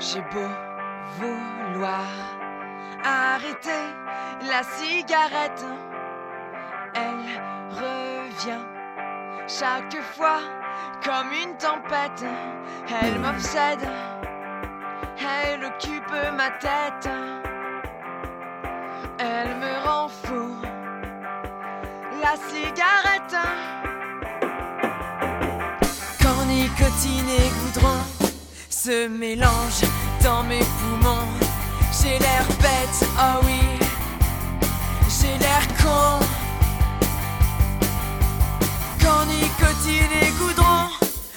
J'ai beau vouloir arrêter la cigarette, elle revient chaque fois comme une tempête. Elle m'obsède, elle occupe ma tête, elle me rend fou. La cigarette, quand et goudron se mélange dans mes poumons. J'ai l'air bête, oh oui, j'ai l'air con. Quand nicotine et goudron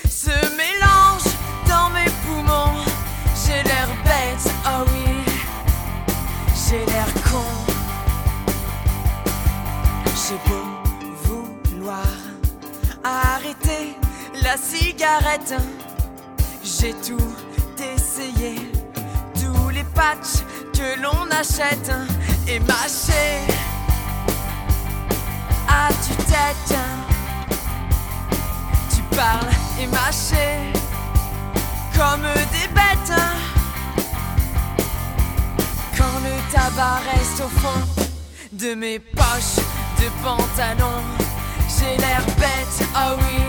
se mélangent dans mes poumons. J'ai l'air bête, oh oui, j'ai l'air con. J'ai beau vouloir arrêter la cigarette. J'ai tout essayé, tous les patchs que l'on achète et mâché à tue-tête. Tu parles et mâché comme des bêtes. Quand le tabac reste au fond de mes poches de pantalon, j'ai l'air bête, oh oui,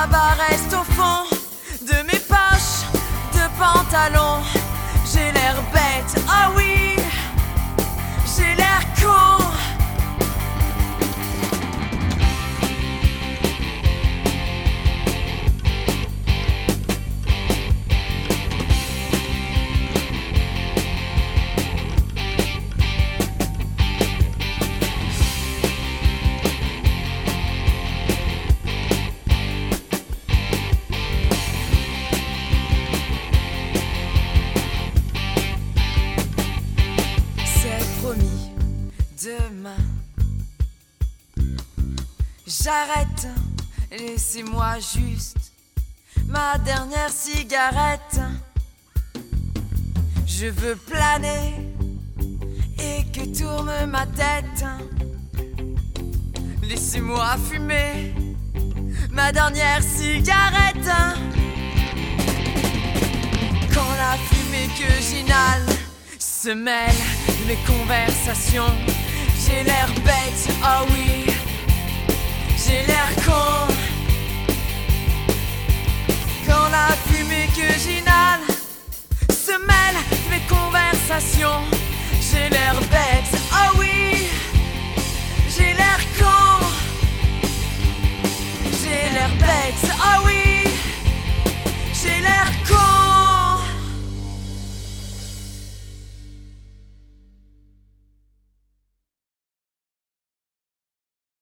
tabac reste au fond de mes poches de pantalon, j'ai l'air demain. J'arrête, laissez-moi juste ma dernière cigarette. Je veux planer et que tourne ma tête. Laissez-moi fumer ma dernière cigarette. Quand la fumée que j'inhale se mêle mes conversations, j'ai l'air bête, oh oui, j'ai l'air con. Quand la fumée que j'inhale se mêle mes conversations, j'ai l'air bête.